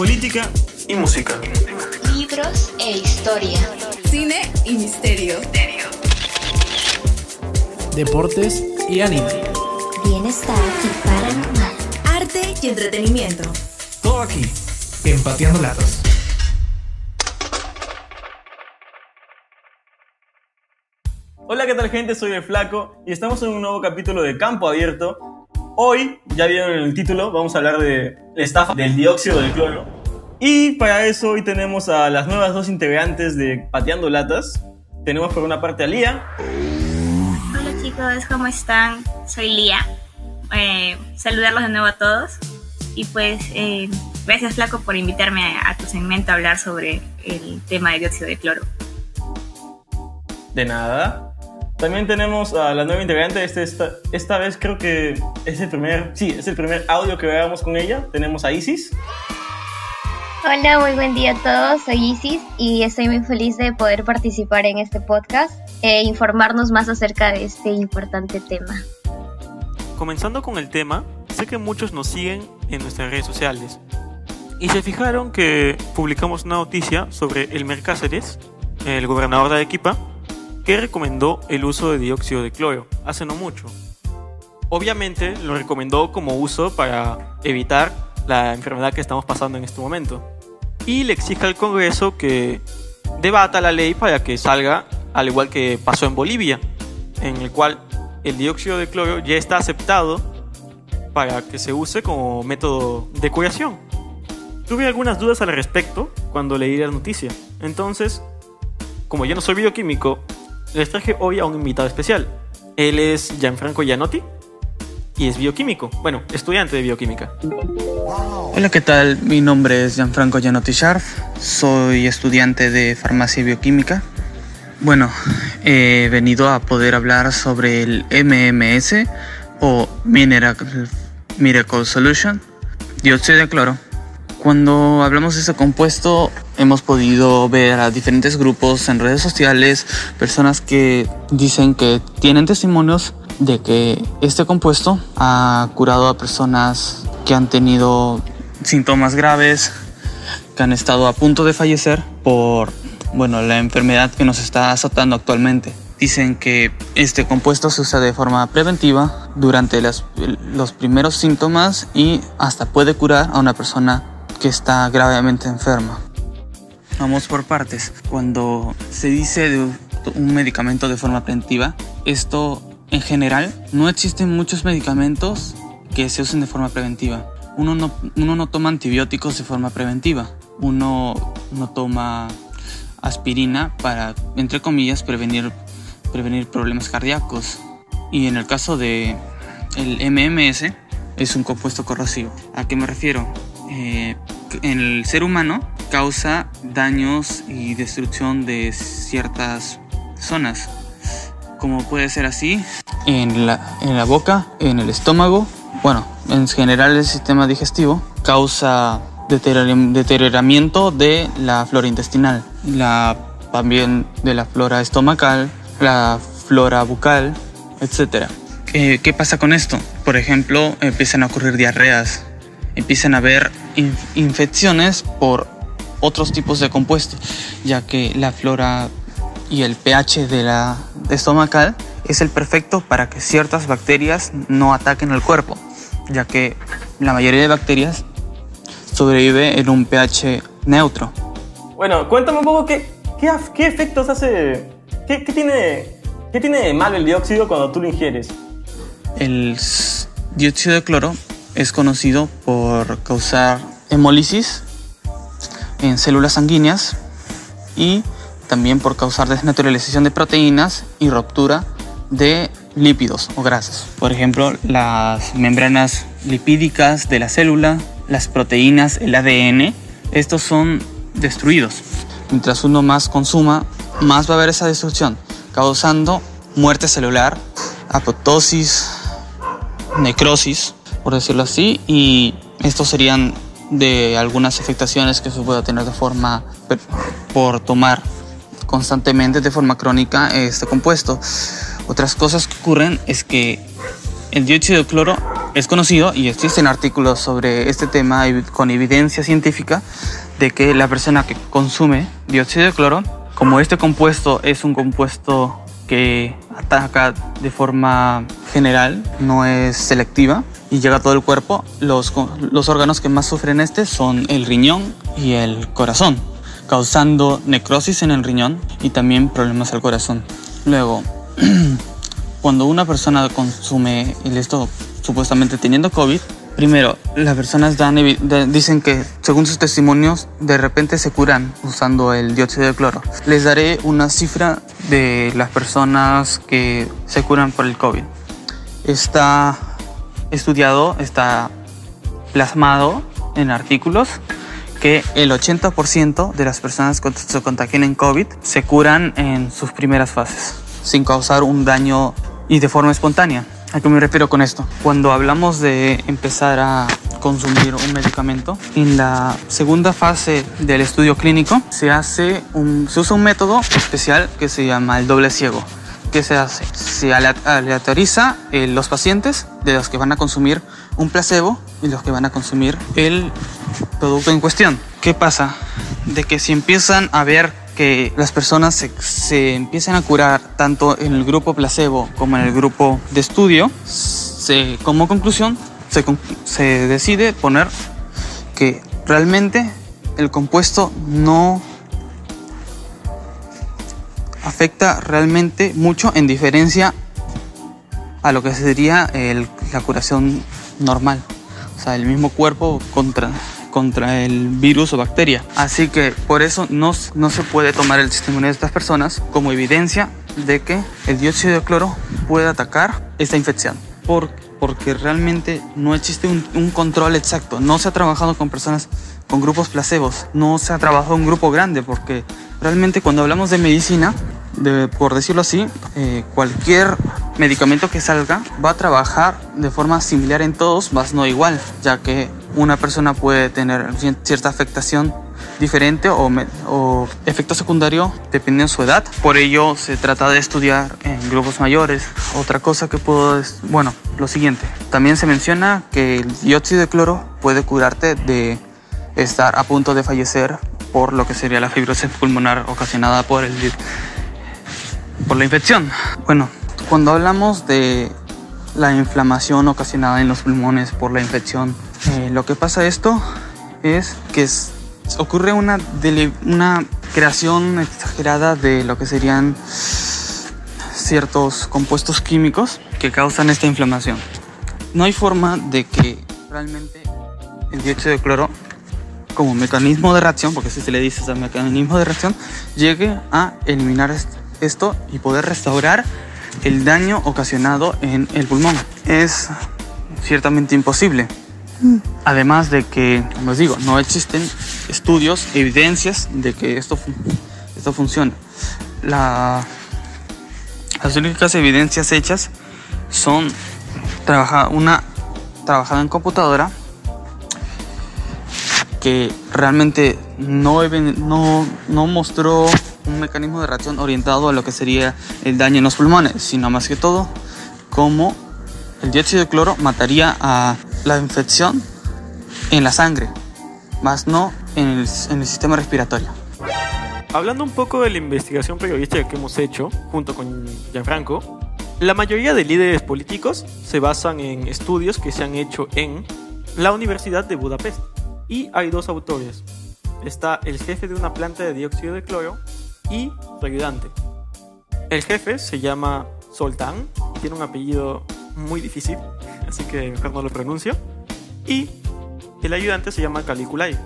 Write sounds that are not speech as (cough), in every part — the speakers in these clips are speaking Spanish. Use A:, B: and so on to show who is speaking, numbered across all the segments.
A: política y música.
B: Libros e historia.
C: Cine y misterio.
D: Deportes y anime.
B: Bienestar y paranormal.
C: Arte y entretenimiento.
D: Todo aquí, Empateando Latas.
A: Hola, ¿qué tal gente? Soy el Flaco y estamos en un nuevo capítulo de Campo Abierto. Hoy, ya vieron el título, vamos a hablar de la estafa del dióxido de cloro. Y para eso hoy tenemos a las nuevas dos integrantes de Pateando Latas. Tenemos por una parte a Lía.
E: Hola chicos, ¿cómo están? Soy Lía. Eh, saludarlos de nuevo a todos. Y pues, eh, gracias Flaco por invitarme a, a tu segmento a hablar sobre el tema de dióxido de cloro.
A: De nada. También tenemos a la nueva integrante. Este, esta, esta vez creo que es el primer, sí, es el primer audio que grabamos con ella. Tenemos a Isis.
F: Hola, muy buen día a todos. Soy Isis y estoy muy feliz de poder participar en este podcast e informarnos más acerca de este importante tema.
G: Comenzando con el tema, sé que muchos nos siguen en nuestras redes sociales y se fijaron que publicamos una noticia sobre el Mercáceres, el gobernador de Arequipa, que recomendó el uso de dióxido de cloro hace no mucho. Obviamente lo recomendó como uso para evitar la enfermedad que estamos pasando en este momento. Y le exige al Congreso que debata la ley para que salga, al igual que pasó en Bolivia, en el cual el dióxido de cloro ya está aceptado para que se use como método de curación. Tuve algunas dudas al respecto cuando leí la noticia. Entonces, como yo no soy bioquímico les traje hoy a un invitado especial. Él es Gianfranco Gianotti y es bioquímico, bueno, estudiante de bioquímica.
H: Hola, ¿qué tal? Mi nombre es Gianfranco Gianotti Scharf, soy estudiante de farmacia y bioquímica. Bueno, he venido a poder hablar sobre el MMS o Miracle, Miracle Solution, dióxido de cloro. Cuando hablamos de ese compuesto, hemos podido ver a diferentes grupos en redes sociales, personas que dicen que tienen testimonios de que este compuesto ha curado a personas que han tenido síntomas graves, que han estado a punto de fallecer por bueno, la enfermedad que nos está azotando actualmente. Dicen que este compuesto se usa de forma preventiva durante los primeros síntomas y hasta puede curar a una persona que está gravemente enferma. Vamos por partes. Cuando se dice de un medicamento de forma preventiva, esto en general no existen muchos medicamentos que se usen de forma preventiva. Uno no, uno no toma antibióticos de forma preventiva. Uno no toma aspirina para, entre comillas, prevenir, prevenir problemas cardíacos. Y en el caso de el MMS, es un compuesto corrosivo. ¿A qué me refiero? Eh, en el ser humano causa daños y destrucción de ciertas zonas. Como puede ser así, en la, en la boca, en el estómago, bueno, en general el sistema digestivo causa deterioramiento de la flora intestinal, la, también de la flora estomacal, la flora bucal, etc. ¿Qué, ¿Qué pasa con esto? Por ejemplo, empiezan a ocurrir diarreas, empiezan a haber infecciones por otros tipos de compuestos, ya que la flora y el pH de la estomacal es el perfecto para que ciertas bacterias no ataquen al cuerpo, ya que la mayoría de bacterias sobrevive en un pH neutro.
A: Bueno, cuéntame un poco qué, qué, qué efectos hace, qué, qué, tiene, qué tiene de malo el dióxido cuando tú lo ingieres.
H: El dióxido de cloro es conocido por causar hemólisis en células sanguíneas y también por causar desnaturalización de proteínas y ruptura de lípidos o grasas. Por ejemplo, las membranas lipídicas de la célula, las proteínas, el ADN, estos son destruidos. Mientras uno más consuma, más va a haber esa destrucción, causando muerte celular, apoptosis, necrosis por decirlo así, y estos serían de algunas afectaciones que se pueda tener de forma por tomar constantemente de forma crónica este compuesto. Otras cosas que ocurren es que el dióxido de cloro es conocido y existen artículos sobre este tema con evidencia científica de que la persona que consume dióxido de cloro, como este compuesto es un compuesto que ataca de forma general, no es selectiva y llega a todo el cuerpo, los, los órganos que más sufren este son el riñón y el corazón, causando necrosis en el riñón y también problemas al corazón. Luego, (clears throat) cuando una persona consume el esto supuestamente teniendo COVID, primero, las personas dan, dicen que según sus testimonios, de repente se curan usando el dióxido de cloro. Les daré una cifra de las personas que se curan por el COVID. Está estudiado, está plasmado en artículos que el 80% de las personas que se contagian en COVID se curan en sus primeras fases, sin causar un daño y de forma espontánea. ¿A qué me refiero con esto? Cuando hablamos de empezar a consumir un medicamento, en la segunda fase del estudio clínico se, hace un, se usa un método especial que se llama el doble ciego. ¿Qué se hace? Se aleatoriza eh, los pacientes de los que van a consumir un placebo y los que van a consumir el producto en cuestión. ¿Qué pasa? De que si empiezan a ver que las personas se, empiezan a curar tanto en el grupo placebo como en el grupo de estudio, se, como conclusión se, se decide poner que realmente el compuesto no afecta realmente mucho en diferencia a lo que sería el, la curación normal. O sea, el mismo cuerpo contra, contra el virus o bacteria. Así que por eso no, no se puede tomar el testimonio de estas personas como evidencia de que el dióxido de cloro puede atacar esta infección. Por, porque realmente no existe un, un control exacto. No se ha trabajado con personas con grupos placebos. No se ha trabajado un grupo grande porque realmente cuando hablamos de medicina, de, por decirlo así, eh, cualquier medicamento que salga va a trabajar de forma similar en todos, más no igual, ya que una persona puede tener cierta afectación diferente o, o, efecto secundario dependiendo de su edad. Por ello se trata de estudiar en grupos mayores. Otra cosa que puedo... Bueno, lo siguiente. También se menciona que el dióxido de cloro puede curarte de estar a punto de fallecer por lo que sería la fibrosis pulmonar ocasionada por, el, por la infección. Bueno, cuando hablamos de la inflamación ocasionada en los pulmones por la infección, eh, lo que pasa esto es que ocurre una, una creación exagerada de lo que serían ciertos compuestos químicos que causan esta inflamación. No hay forma de que realmente el dióxido de cloro como mecanismo de reacción, porque si se le dice ese mecanismo de reacción, llegue a eliminar esto y poder restaurar el daño ocasionado en el pulmón. Es ciertamente imposible. Además de que, como os digo, no existen estudios, evidencias de que esto, esto funciona. La, las únicas evidencias hechas son trabaja, una trabajada en computadora que realmente no, no, no mostró un mecanismo de reacción orientado a lo que sería el daño en los pulmones, sino más que todo cómo el dióxido de cloro mataría a la infección en la sangre, más no en el, en el sistema respiratorio.
G: Hablando un poco de la investigación periodística que hemos hecho junto con Gianfranco, la mayoría de líderes políticos se basan en estudios que se han hecho en la Universidad de Budapest. Y hay dos autores. Está el jefe de una planta de dióxido de cloro y su ayudante. El jefe se llama Soltán tiene un apellido muy difícil, así que mejor no lo pronuncio. Y el ayudante se llama Caliculay.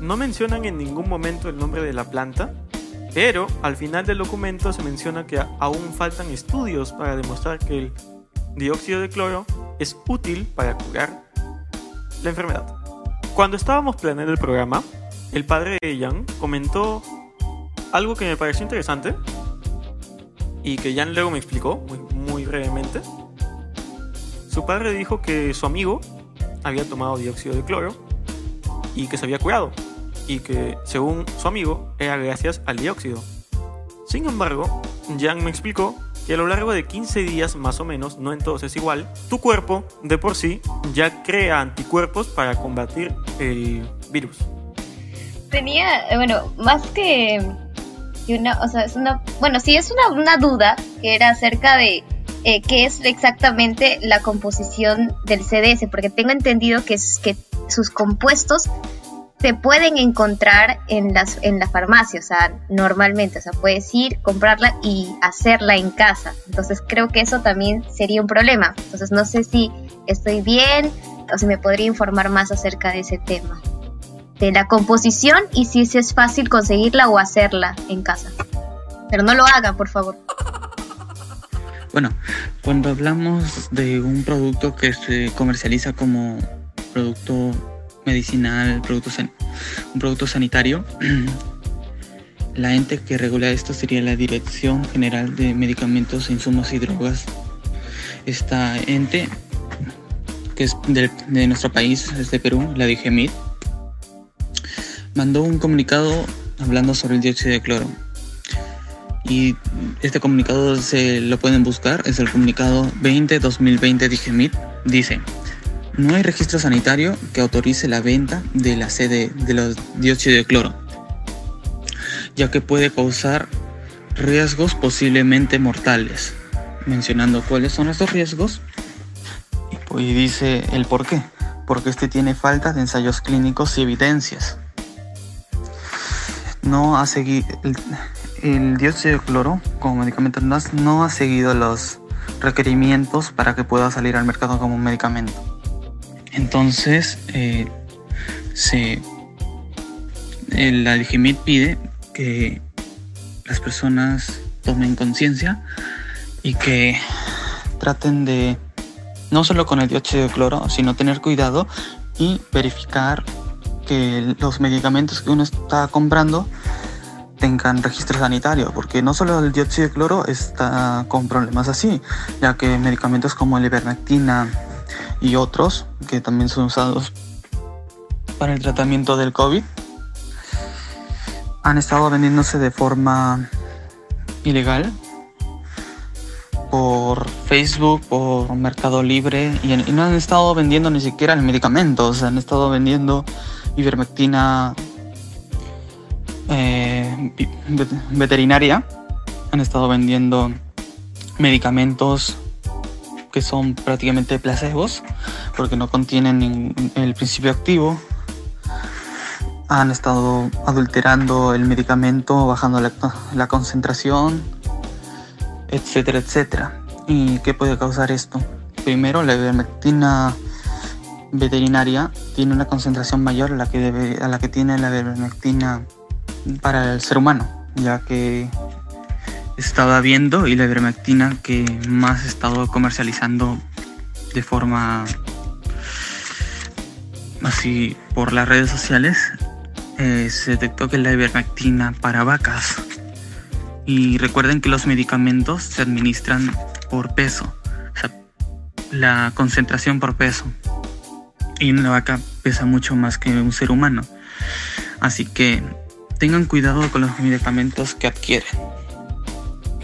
G: No mencionan en ningún momento el nombre de la planta, pero al final del documento se menciona que aún faltan estudios para demostrar que el dióxido de cloro es útil para curar la enfermedad. Cuando estábamos planeando el programa, el padre de Jan comentó algo que me pareció interesante y que Jan luego me explicó muy, brevemente. Su padre dijo que su amigo había tomado dióxido de cloro y que se había curado y que según su amigo era gracias al dióxido. Sin embargo, Jan me explicó que a lo largo de 15 días más o menos, no en todos es igual, tu cuerpo de por sí ya crea anticuerpos para combatir el virus.
F: Tenía, eh, bueno, más que, que una, o sea, es una, bueno, sí es una, una duda que era acerca de eh, qué es exactamente la composición del CDS, porque tengo entendido que, es, que sus compuestos se pueden encontrar en, las, en la farmacia, o sea, normalmente, o sea, puedes ir, comprarla y hacerla en casa. Entonces creo que eso también sería un problema. Entonces no sé si estoy bien o si me podría informar más acerca de ese tema. De la composición y si es fácil conseguirla o hacerla en casa. Pero no lo hagan, por favor.
H: Bueno, cuando hablamos de un producto que se comercializa como producto medicinal, producto un producto sanitario, (clears throat) la ente que regula esto sería la Dirección General de Medicamentos, Insumos y Drogas. Esta ente, que es de, nuestro país, es de Perú, la DGMID, mandó un comunicado hablando sobre el dióxido de cloro. Y este comunicado se lo pueden buscar, es el comunicado 20-2020 DGMID. Dice, no hay registro sanitario que autorice la venta de la sede de los dióxido de cloro, ya que puede causar riesgos posiblemente mortales. Mencionando cuáles son estos riesgos y dice el por qué. Porque este tiene falta de ensayos clínicos y evidencias. No ha seguido el, el dióxido de cloro como medicamento no, ha seguido los requerimientos para que pueda salir al mercado como un medicamento. Entonces, eh, se, DGMIT pide que las personas tomen conciencia y que traten de, no solo con el dióxido de cloro, sino tener cuidado y verificar que los medicamentos que uno está comprando tengan registro sanitario, porque no solo el dióxido de cloro está con problemas así, ya que medicamentos como la ivermectina y otros que también son usados para el tratamiento del COVID han estado vendiéndose de forma ilegal por Facebook, por Mercado Libre y, no han estado vendiendo ni siquiera el medicamento, o han estado vendiendo ivermectina eh, veterinaria, han estado vendiendo medicamentos que son prácticamente placebos porque no contienen el principio activo. Han estado adulterando el medicamento, bajando la, la concentración, etcétera, etcétera. ¿Y qué puede causar esto? Primero, la ivermectina veterinaria tiene una concentración mayor a la que, debe, a la que tiene la ivermectina para el ser humano, ya que estaba viendo y la ivermectina que más he estado comercializando de forma así por las redes sociales eh, se detectó que la ivermectina para vacas y recuerden que los medicamentos se administran por peso la concentración por peso y una vaca pesa mucho más que un ser humano así que tengan cuidado con los medicamentos que adquieren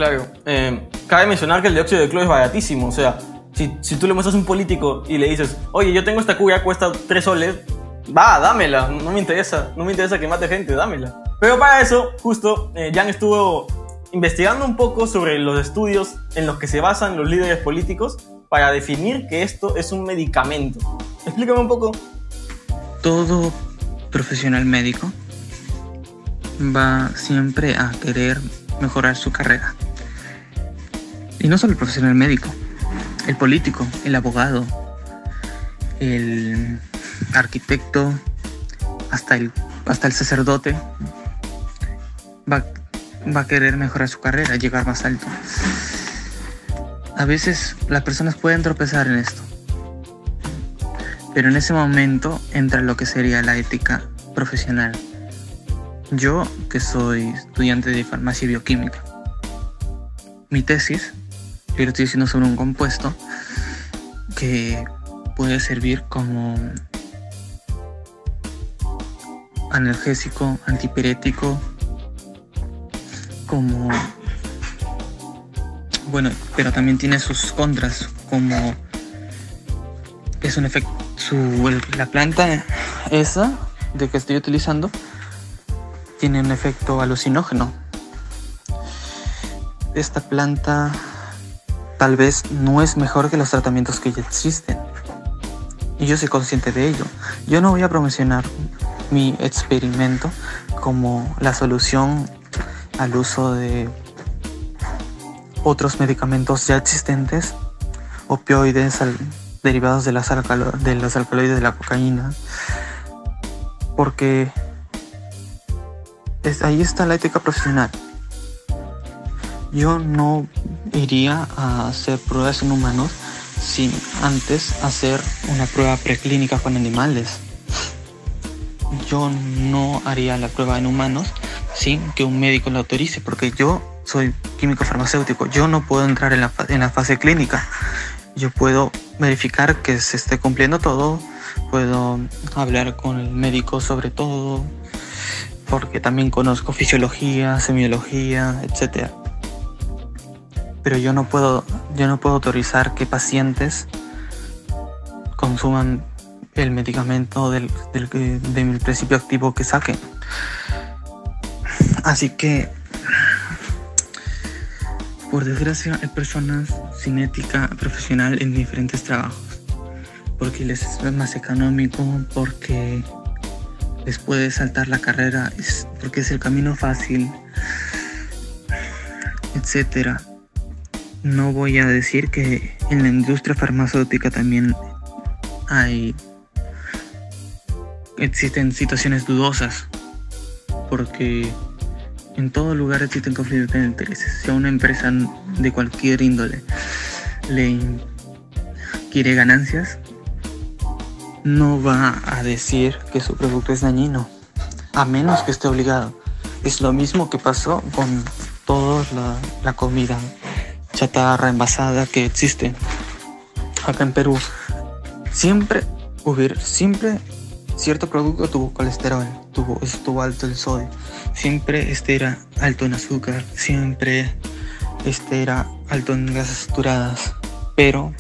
A: Claro, eh, cabe mencionar que el dióxido de cloro es baratísimo. O sea, si, si tú le muestras a un político y le dices, oye, yo tengo esta cura, cuesta 3 soles, va, dámela, no me interesa, no me interesa que mate gente, dámela. Pero para eso, justo, eh, Jan estuvo investigando un poco sobre los estudios en los que se basan los líderes políticos para definir que esto es un medicamento. Explícame un poco.
H: todo profesional médico va siempre a querer mejorar su carrera. Y no solo el profesional médico, el político, el abogado, el arquitecto, hasta el, hasta el sacerdote va, va a querer mejorar su carrera, llegar más alto. A veces las personas pueden tropezar en esto, pero en ese momento entra lo que sería la ética profesional. Yo, que soy estudiante de farmacia y bioquímica, mi tesis, yo lo estoy haciendo sobre un compuesto que puede servir como analgésico, antipirético, como Bueno, pero también tiene sus contras, como es un efecto, la planta esa de que estoy utilizando tiene un efecto alucinógeno. Esta planta tal vez no es mejor que los tratamientos que ya existen. Y yo soy consciente de ello. Yo no voy a promocionar mi experimento como la solución al uso de otros medicamentos ya existentes, opioides derivados de, las de los alcaloides de la cocaína, porque ahí está la ética profesional. Yo no iría a hacer pruebas en humanos sin antes hacer una prueba preclínica con animales. Yo no haría la prueba en humanos sin que un médico la autorice, porque yo soy químico farmacéutico, yo no puedo entrar en la, en la fase clínica. Yo puedo verificar que se esté cumpliendo todo, puedo hablar con el médico sobre todo, porque también conozco fisiología, semiología, etc. Pero yo no puedo, yo no puedo autorizar que pacientes consuman el medicamento del, del, del principio activo que saquen. Así que, por desgracia, hay personas sin ética profesional en diferentes trabajos. Porque les es más económico, porque les puede saltar la carrera, porque es el camino fácil, etc. No voy a decir que en la industria farmacéutica también hay existen situaciones dudosas porque en todo lugar existen conflictos de intereses. Si a una empresa de cualquier índole le quiere ganancias, no va a decir que su producto es dañino, a menos que esté obligado. Es lo mismo que pasó con toda la, comida chatarra envasada que existe acá en Perú. Siempre hubiera, siempre cierto producto tuvo colesterol, tuvo, estuvo alto el sodio, siempre este era alto en azúcar, siempre este era alto en grasas saturadas, pero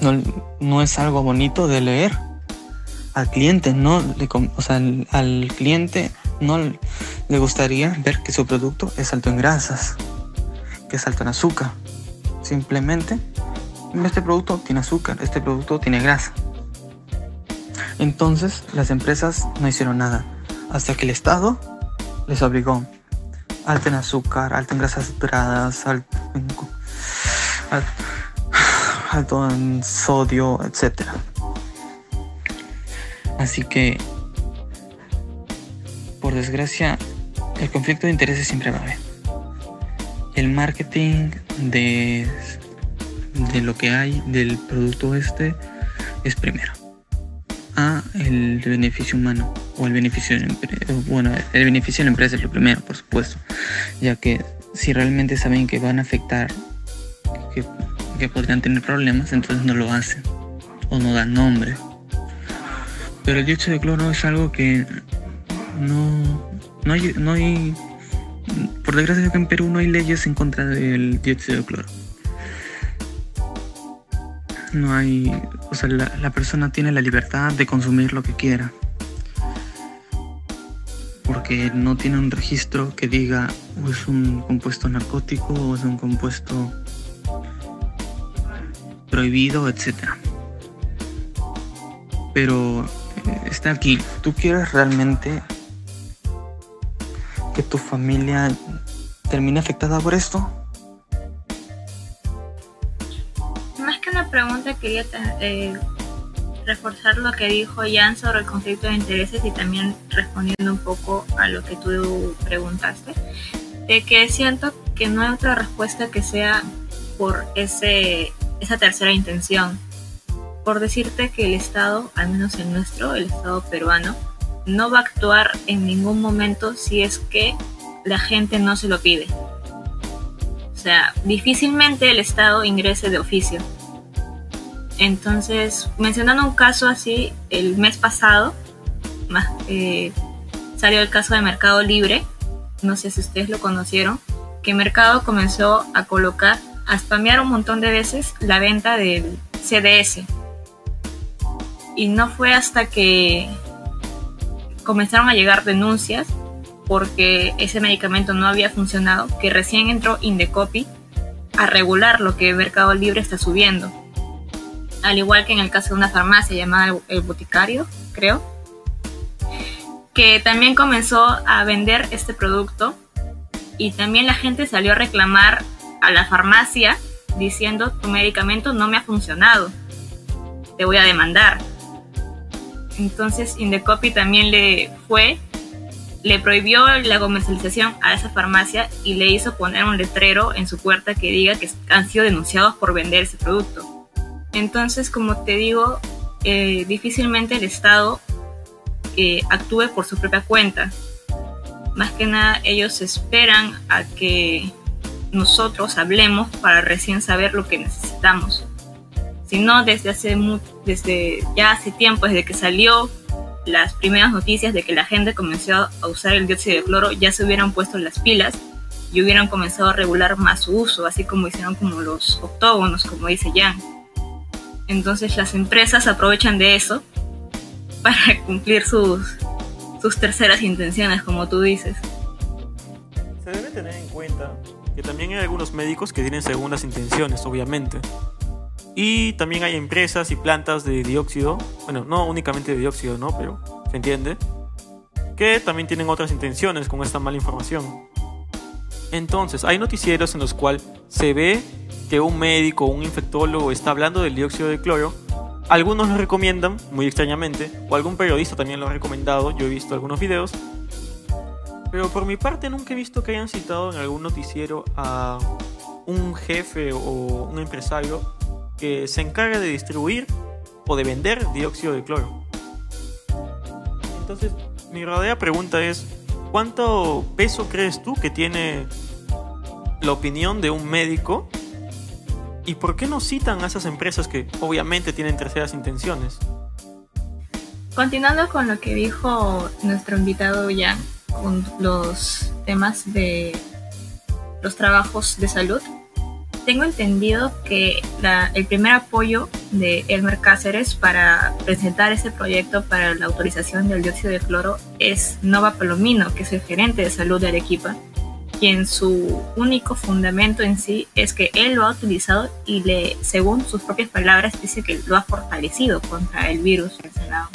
H: no, no es algo bonito de leer. Al cliente no le, o sea, al, cliente no le gustaría ver que su producto es alto en grasas, que es alto en azúcar. Simplemente, este producto tiene azúcar, este producto tiene grasa. Entonces las empresas no hicieron nada hasta que el Estado les obligó alto en azúcar, alto en grasas saturadas, alto en, alto en sodio, etc. Así que, por desgracia, el conflicto de intereses siempre va a haber. El marketing de, de lo que hay del producto este es primero a el beneficio humano o el beneficio de la empresa. Bueno, el beneficio de la empresa es lo primero, por supuesto, ya que si realmente saben que van a afectar, que, que podrían tener problemas, entonces no lo hacen o no dan nombre. Pero el dióxido de cloro es algo que no, no hay, no hay, por desgracia que en Perú no hay leyes en contra del dióxido de cloro no hay, o sea, la, persona tiene la libertad de consumir lo que quiera. Porque no tiene un registro que diga o es un compuesto narcótico o es un compuesto prohibido, etc. Pero eh, está aquí. ¿Tú quieres realmente que tu familia termine afectada por esto?
E: Quería eh, reforzar lo que dijo Jan sobre el conflicto de intereses y también respondiendo un poco a lo que tú preguntaste, de que siento que no hay otra respuesta que sea por ese, esa tercera intención. Por decirte que el Estado, al menos el nuestro, el Estado peruano, no va a actuar en ningún momento si es que la gente no se lo pide. O sea, difícilmente el Estado ingrese de oficio entonces, mencionando un caso así, el mes pasado eh, salió el caso de Mercado Libre, no sé si ustedes lo conocieron, que Mercado comenzó a colocar, a spamear un montón de veces la venta del CDS. Y no fue hasta que comenzaron a llegar denuncias porque ese medicamento no había funcionado que recién entró Indecopy a regular lo que Mercado Libre está subiendo. Al igual que en el caso de una farmacia llamada El Boticario, creo, que también comenzó a vender este producto y también la gente salió a reclamar a la farmacia diciendo tu medicamento no me ha funcionado, te voy a demandar. Entonces Indecopy también le fue, le prohibió la comercialización a esa farmacia y le hizo poner un letrero en su puerta que diga que han sido denunciados por vender ese producto. Entonces, como te digo, eh, difícilmente el Estado eh, actúe por su propia cuenta más que nada ellos esperan a que nosotros hablemos para recién saber lo que necesitamos. Si no, desde hace desde ya hace tiempo, desde que salió las primeras noticias de que la gente comenzó a usar el dióxido de cloro, ya se hubieran puesto las pilas y hubieran comenzado a regular más su uso, así como hicieron como los octógonos, como dice Jan. Entonces las empresas aprovechan de eso para (laughs) cumplir sus, sus terceras intenciones, como tú dices.
G: Se debe tener en cuenta que también hay algunos médicos que tienen segundas intenciones, obviamente. Y también hay empresas y plantas de dióxido, bueno, no únicamente de dióxido, ¿no? Pero se entiende, que también tienen otras intenciones con esta mala información. Entonces, hay noticieros en los cuales se ve que un médico o un infectólogo está hablando del dióxido de cloro algunos lo recomiendan, muy extrañamente, o algún periodista también lo ha recomendado, yo he visto algunos videos. Pero por mi parte nunca he visto que hayan citado en algún noticiero a un jefe o un empresario que se encargue de distribuir o de vender dióxido de cloro. Entonces, mi verdadera pregunta es, ¿cuánto peso crees tú que tiene la opinión de un médico ¿Y por qué no citan a esas empresas que obviamente tienen terceras intenciones?
E: Continuando con lo que dijo nuestro invitado Jan, con los temas de los trabajos de salud, tengo entendido que el primer apoyo de Elmer Cáceres para presentar ese proyecto para la autorización del dióxido de cloro es Nova Palomino, que es el gerente de salud de Arequipa, quien su único fundamento en sí es que él lo ha utilizado y le, según sus propias palabras, dice que lo ha fortalecido contra el virus mencionado.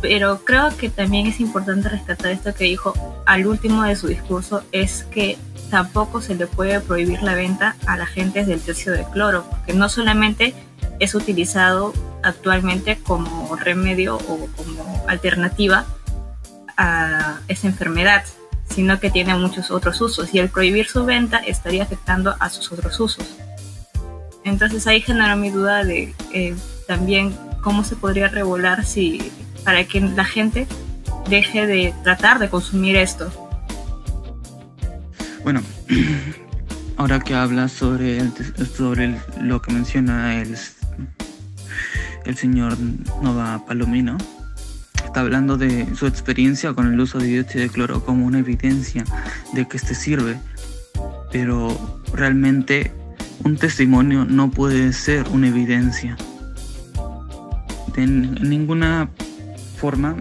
E: Pero creo que también es importante rescatar esto que dijo al último de su discurso, es que tampoco se le puede prohibir la venta a la gente del dióxido de cloro, porque no solamente es utilizado actualmente como remedio o como alternativa a esa enfermedad, sino que tiene muchos otros usos y el prohibir su venta estaría afectando a sus otros usos. Entonces ahí genera mi duda de eh, también cómo se podría regular si para que la gente deje de tratar de consumir esto.
H: Bueno, (clears throat) ahora que hablas sobre, sobre lo que menciona el, el señor Nova Palomino, está hablando de su experiencia con el uso de dióxido de cloro como una evidencia de que este sirve, pero realmente un testimonio no puede ser una evidencia. De ninguna forma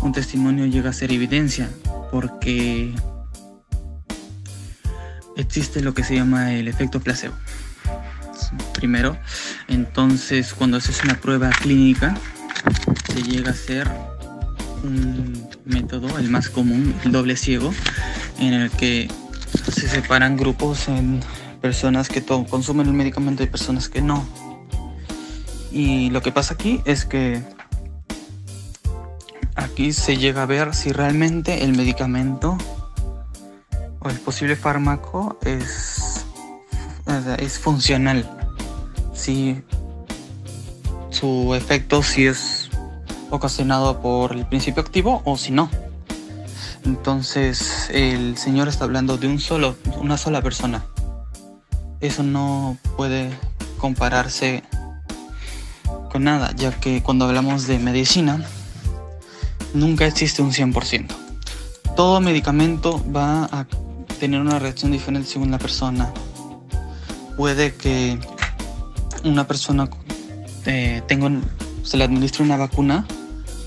H: un testimonio llega a ser evidencia porque existe lo que se llama el efecto placebo. Primero, entonces cuando haces una prueba clínica, se llega a ser un método, el más común, el doble ciego, en el que se separan grupos en personas que consumen el medicamento y personas que no. Y lo que pasa aquí es que aquí se llega a ver si realmente el medicamento o el posible fármaco es, es funcional. Si su efecto si es ocasionado por el principio activo o si no. Entonces el Señor está hablando de un solo, una sola persona. Eso no puede compararse con nada, ya que cuando hablamos de medicina, nunca existe un 100%. Todo medicamento va a tener una reacción diferente según la persona. Puede que una persona eh, tenga, se le administre una vacuna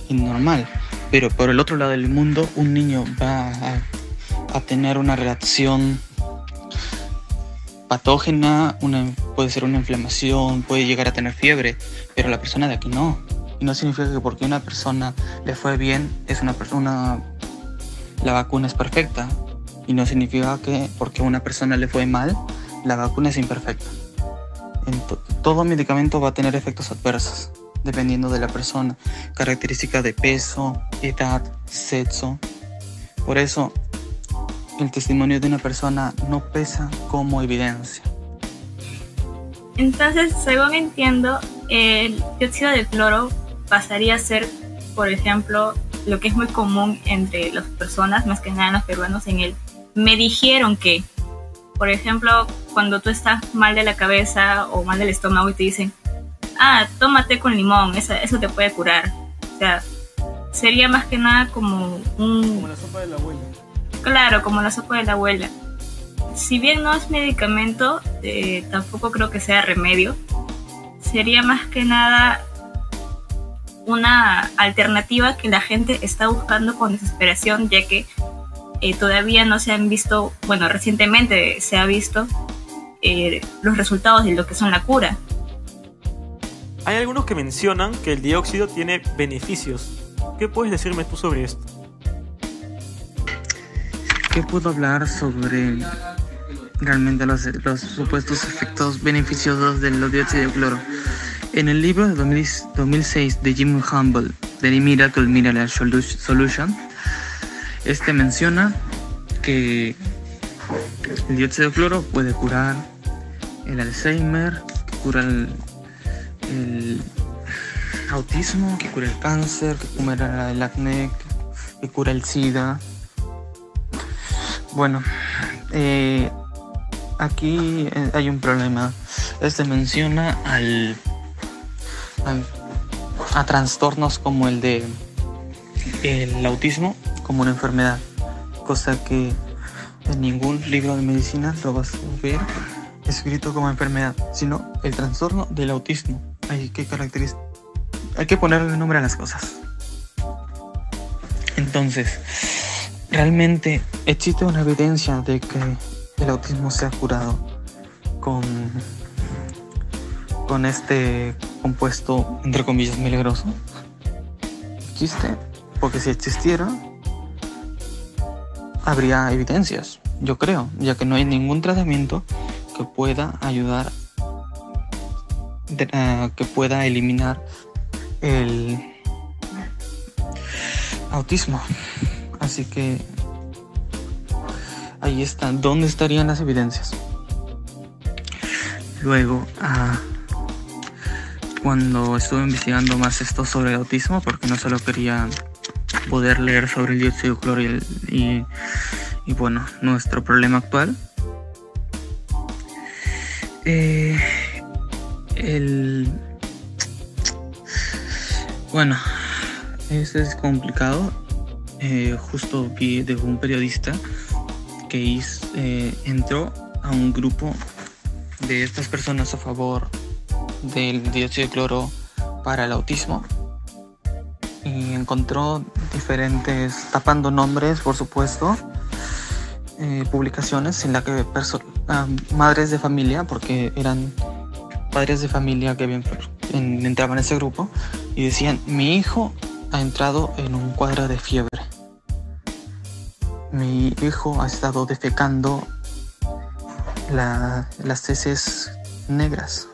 H: y normal, pero por el otro lado del mundo un niño va a, tener una reacción patógena, puede ser una inflamación, puede llegar a tener fiebre, pero la persona de aquí no. Y no significa que porque una persona le fue bien, es una persona, la vacuna es perfecta. Y no significa que porque una persona le fue mal, la vacuna es imperfecta. Todo medicamento va a tener efectos adversos, dependiendo de la persona, características de peso, edad, sexo. Por eso, el testimonio de una persona no pesa como evidencia.
E: Entonces, según entiendo, el dióxido de cloro pasaría a ser, por ejemplo, lo que es muy común entre las personas, más que nada los peruanos, en el me dijeron que, por ejemplo, cuando tú estás mal de la cabeza o mal del estómago y te dicen, ah, tómate con limón, eso, eso te puede curar. O sea, sería más que nada como un...
A: Como la sopa de la abuela.
E: Claro, como la sopa de la abuela. Si bien no es medicamento, eh, tampoco creo que sea remedio. Sería más que nada una alternativa que la gente está buscando con desesperación, ya que eh, todavía no se han visto, bueno, recientemente se ha visto eh, los resultados de lo que son la cura.
G: Hay algunos que mencionan que el dióxido tiene beneficios. ¿Qué puedes decirme tú sobre esto?
H: ¿Qué puedo hablar sobre realmente los, supuestos efectos beneficiosos del dióxido de cloro? En el libro de 2000 2006 de Jim Humble, The Miracle Solu- Solution, este menciona que el dióxido de cloro puede curar el Alzheimer, cura el, el autismo, que cura el cáncer, que cura el acné, que- cura el SIDA. Bueno, eh, aquí eh, hay un problema. Este menciona al, al- a trastornos como el de el autismo como una enfermedad, cosa que en ningún libro de medicina lo vas a ver escrito como enfermedad, sino el trastorno del autismo. Hay que caracteriz- hay que ponerle nombre a las cosas. Entonces, realmente existe una evidencia de que el autismo se ha curado con, con este compuesto, entre comillas, milagroso. Existe, porque si existiera, habría evidencias, yo creo, ya que no hay ningún tratamiento que pueda ayudar, ah, que pueda eliminar el autismo. Así que ahí está. ¿Dónde estarían las evidencias? Luego, ah, cuando estuve investigando más esto sobre el autismo, porque no solo quería poder leer sobre el dióxido de el- y- y, bueno, nuestro problema actual. Eh, el bueno, eso es complicado. Eh, justo vi de un periodista que hiz- eh, entró a un grupo de estas personas a favor del dióxido de cloro para el autismo y encontró diferentes, tapando nombres por supuesto, eh, publicaciones en la que ah, madres de familia, porque eran padres de familia que en- entraban a ese grupo y decían, mi hijo ha entrado en un cuadro de fiebre. Mi hijo ha estado defecando la- las heces negras.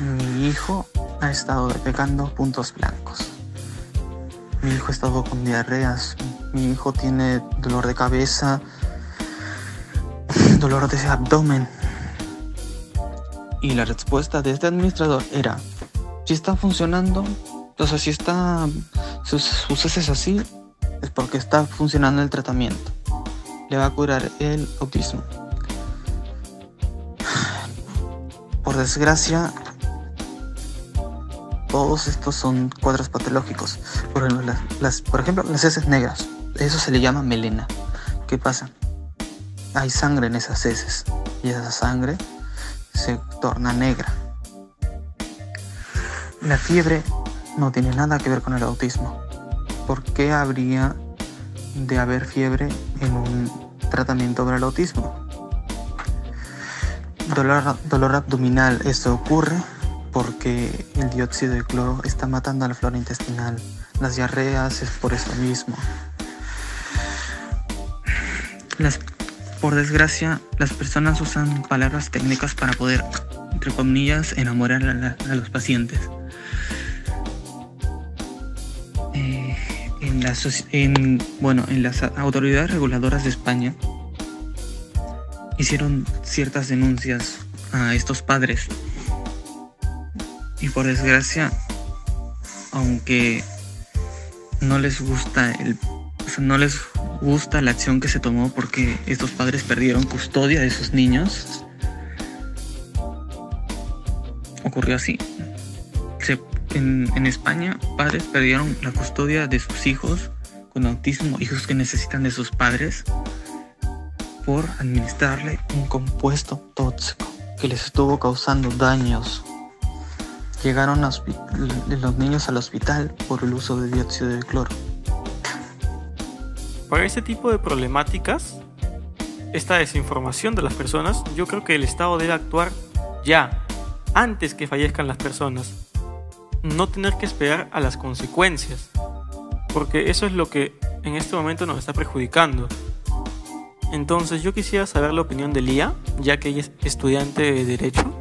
H: Mi hijo ha estado defecando puntos blancos. Mi hijo ha estado con diarreas. Mi hijo tiene dolor de cabeza, dolor de abdomen. Y la respuesta de este administrador era, si está funcionando, o sea, si está sus, heces así, es porque está funcionando el tratamiento. Le va a curar el autismo. (sighs) Por desgracia, todos estos son cuadros patológicos. Por ejemplo, las, las- por ejemplo, las heces negras. Eso se le llama melena. ¿Qué pasa? hay sangre en esas heces y esa sangre se torna negra. La fiebre no tiene nada que ver con el autismo. ¿Por qué habría de haber fiebre en un tratamiento para el autismo? Dolor, dolor abdominal, esto ocurre porque el dióxido de cloro está matando a la flora intestinal. Las diarreas es por eso mismo. Las, por desgracia, las personas usan palabras técnicas para poder, entre comillas, enamorar a, los pacientes. Eh, en- bueno, en las autoridades reguladoras de España hicieron ciertas denuncias a estos padres. Y por desgracia, aunque no les gusta el o sea, no les gusta la acción que se tomó porque estos padres perdieron custodia de sus niños. Ocurrió así. En, en España, padres perdieron la custodia de sus hijos con autismo, hijos que necesitan de sus padres, por administrarle un compuesto tóxico que les estuvo causando daños. Llegaron a los niños al hospital por el uso de dióxido de cloro.
G: Para este tipo de problemáticas, esta desinformación de las personas, yo creo que el Estado debe actuar ya, antes que fallezcan las personas. No tener que esperar a las consecuencias, porque eso es lo que en este momento nos está perjudicando. Entonces yo quisiera saber la opinión de Lía, ya que ella es estudiante de Derecho.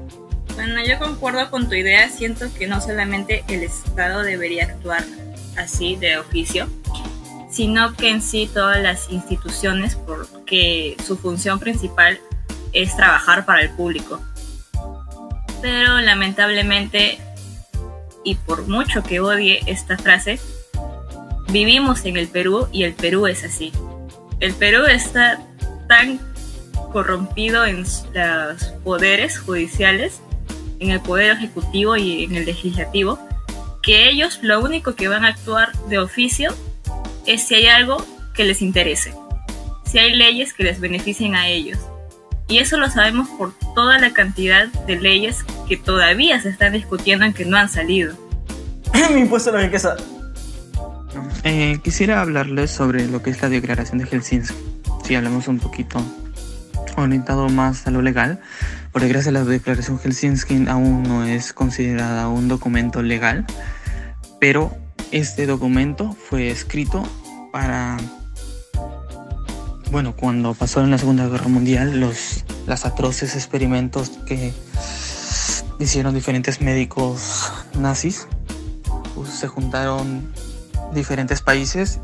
E: Bueno, yo concuerdo con tu idea. Siento que no solamente el Estado debería actuar así de oficio, sino que en sí todas las instituciones, porque su función principal es trabajar para el público. Pero lamentablemente, y por mucho que odie esta frase, vivimos en el Perú y el Perú es así. El Perú está tan corrompido en los poderes judiciales, en el poder ejecutivo y en el legislativo, que ellos lo único que van a actuar de oficio es si hay algo que les interese, si hay leyes que les beneficien a ellos. Y eso lo sabemos por toda la cantidad de leyes que todavía se están discutiendo en que no han salido. (clears throat)
A: Mi impuesto a la riqueza.
H: Eh, quisiera hablarles sobre lo que es la Declaración de Helsinki. Si hablamos un poquito orientado más a lo legal, por desgracia la Declaración Helsinki aún no es considerada un documento legal, pero este documento fue escrito para, bueno, cuando pasó en la Segunda Guerra Mundial, los las atroces experimentos que hicieron diferentes médicos nazis, pues, se juntaron diferentes países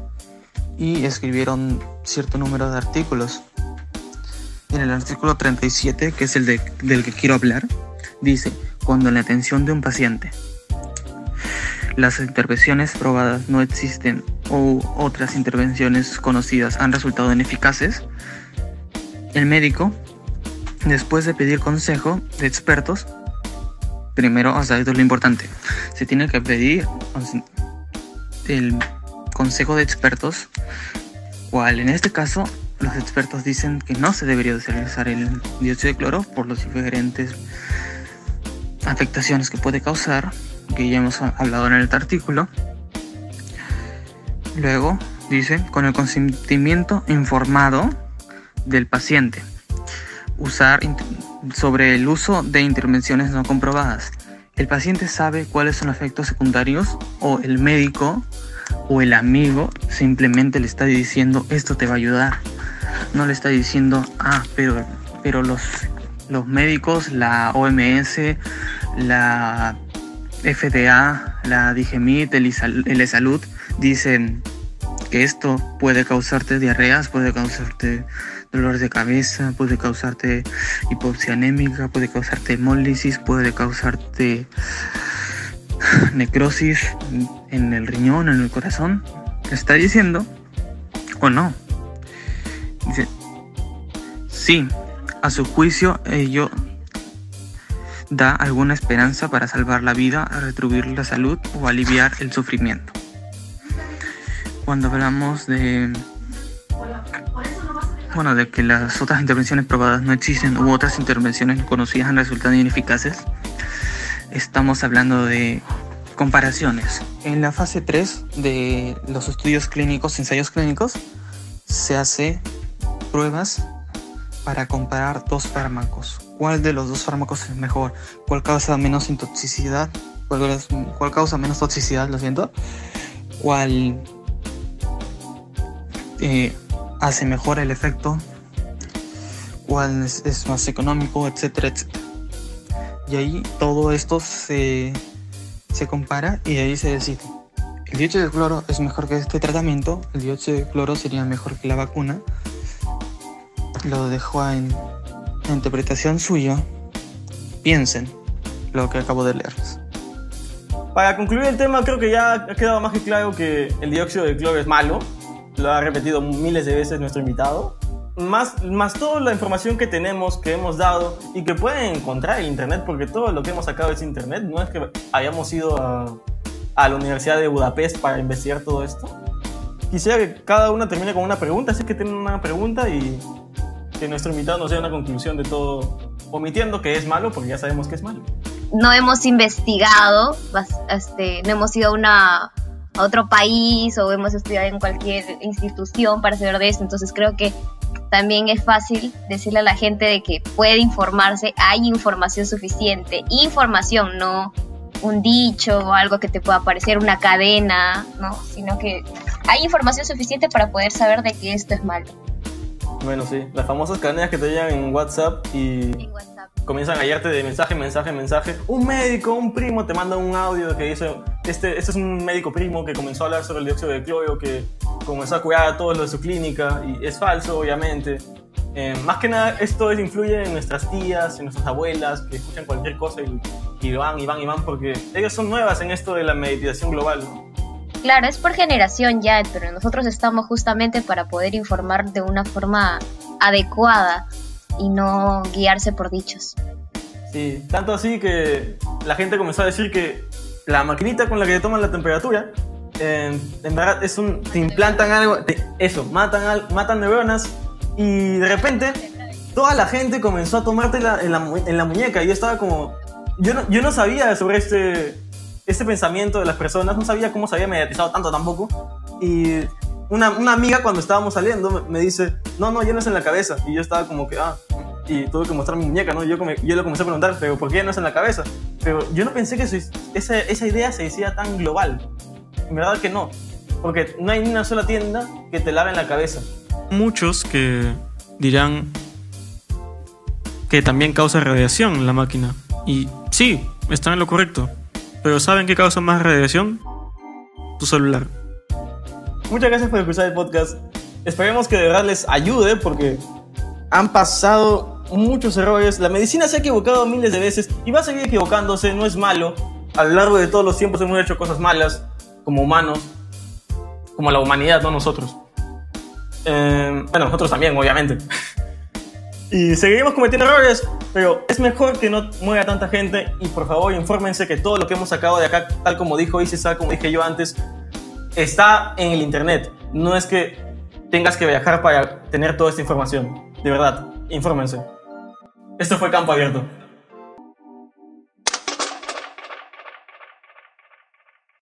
H: y escribieron cierto número de artículos. En el artículo 37, que es el de- del que quiero hablar, dice, cuando en la atención de un paciente las intervenciones probadas no existen o otras intervenciones conocidas han resultado ineficaces, el médico, después de pedir consejo de expertos, primero, o sea, esto es lo importante, se tiene que pedir el consejo de expertos, cual en este caso los expertos dicen que no se debería utilizar el dióxido de cloro por los diferentes afectaciones que puede causar, que ya hemos hablado en el artículo. Luego dice, con el consentimiento informado del paciente, usar sobre el uso de intervenciones no comprobadas. El paciente sabe cuáles son los efectos secundarios o el médico o el amigo simplemente le está diciendo esto te va a ayudar. No le está diciendo, ah, pero, pero los, los médicos, la OMS, la FDA, la DGMIT, el, E-Salud dicen que esto puede causarte diarreas, puede causarte dolores de cabeza, puede causarte hipoxia anémica, puede causarte hemólisis, puede causarte necrosis en el riñón, en el corazón. ¿Está diciendo o no? Dice, sí, a su juicio ello da alguna esperanza para salvar la vida, retribuir la salud o aliviar el sufrimiento. Cuando hablamos de bueno, de que las otras intervenciones probadas no existen u otras intervenciones conocidas han resultado ineficaces, estamos hablando de comparaciones. En la fase 3 de los estudios clínicos, ensayos clínicos, se hace pruebas para comparar dos fármacos. ¿Cuál de los dos fármacos es mejor? ¿Cuál causa menos intoxicidad? ¿Cuál, cuál causa menos toxicidad? Lo siento. ¿Cuál eh, hace mejor el efecto? ¿Cuál es, es más económico? Etcétera, etcétera. Y ahí todo esto se, se compara y ahí se decide. El dióxido de cloro es mejor que este tratamiento. El dióxido de cloro sería mejor que la vacuna. Lo dejo en, en interpretación suya. Piensen lo que acabo de leerles.
A: Para concluir el tema, creo que ya ha quedado más que claro que el dióxido de cloro es malo. Lo ha repetido miles de veces nuestro invitado. Más, más toda la información que tenemos, que hemos dado y que pueden encontrar en internet, porque todo lo que hemos sacado es internet. No es que hayamos ido a, a la Universidad de Budapest para investigar todo esto. Quisiera que cada una termine con una pregunta, así que tienen una pregunta y que nuestro invitado nos dé una conclusión de todo, omitiendo que es malo, porque ya sabemos que es malo.
F: no hemos investigado, este, no hemos ido a, una, a otro país o hemos estudiado en cualquier institución para saber de esto. Entonces creo que también es fácil decirle a la gente de que puede informarse, hay información suficiente, información, no un dicho o algo que te pueda parecer una cadena, no, sino que hay información suficiente para poder saber de que esto es malo.
A: Bueno, sí, las famosas cadenas que te llegan en WhatsApp y
F: En WhatsApp.
A: comienzan a hallarte de mensaje, mensaje, mensaje. Un médico, un primo te manda un audio que dice, este, este es un médico primo que comenzó a hablar sobre el dióxido de cloro, que comenzó a cuidar a todos los de su clínica, y es falso, obviamente. Eh, más que nada, esto es- influye en nuestras tías, en nuestras abuelas, que escuchan cualquier cosa y, y van y van y van, porque ellas son nuevas en esto de la meditación global. ¿no?
F: Claro, es por generación ya, pero nosotros estamos justamente para poder informar de una forma adecuada y no guiarse por dichos.
A: Sí, tanto así que la gente comenzó a decir que la maquinita con la que toman la temperatura, en verdad es un, te implantan algo, te- eso, matan, al- matan neuronas y de repente toda la gente comenzó a tomártela en la, en la muñeca y yo estaba como, yo no, yo no sabía sobre este, este pensamiento de las personas, no sabía cómo se había mediatizado tanto tampoco y una, amiga cuando estábamos saliendo me, dice, no, no, ya no es en la cabeza y yo estaba como que, ah, y tuve que mostrar mi muñeca, ¿no? Yo, come- yo le comencé a preguntar, pero ¿por qué no es en la cabeza? Pero yo no pensé que esa idea se hiciera tan global. En verdad que no. Porque no hay ni una sola tienda que te lave en la cabeza.
G: Muchos que dirán que también causa radiación la máquina. Y sí, están en lo correcto. Pero ¿saben qué causa más radiación? Tu celular.
A: Muchas gracias por escuchar el podcast. Esperemos que de verdad les ayude porque han pasado muchos errores. La medicina se ha equivocado miles de veces y va a seguir equivocándose. No es malo. A lo largo de todos los tiempos hemos hecho cosas malas como humanos, como la humanidad, no nosotros. Eh, bueno, nosotros también, obviamente. (laughs) y seguiremos cometiendo errores, pero es mejor que no muera tanta gente y por favor infórmense que todo lo que hemos sacado de acá, tal como dijo Isisa, como dije yo antes, está en el internet. No es que tengas que viajar para tener toda esta información. De verdad, infórmense. Esto fue Campo Abierto.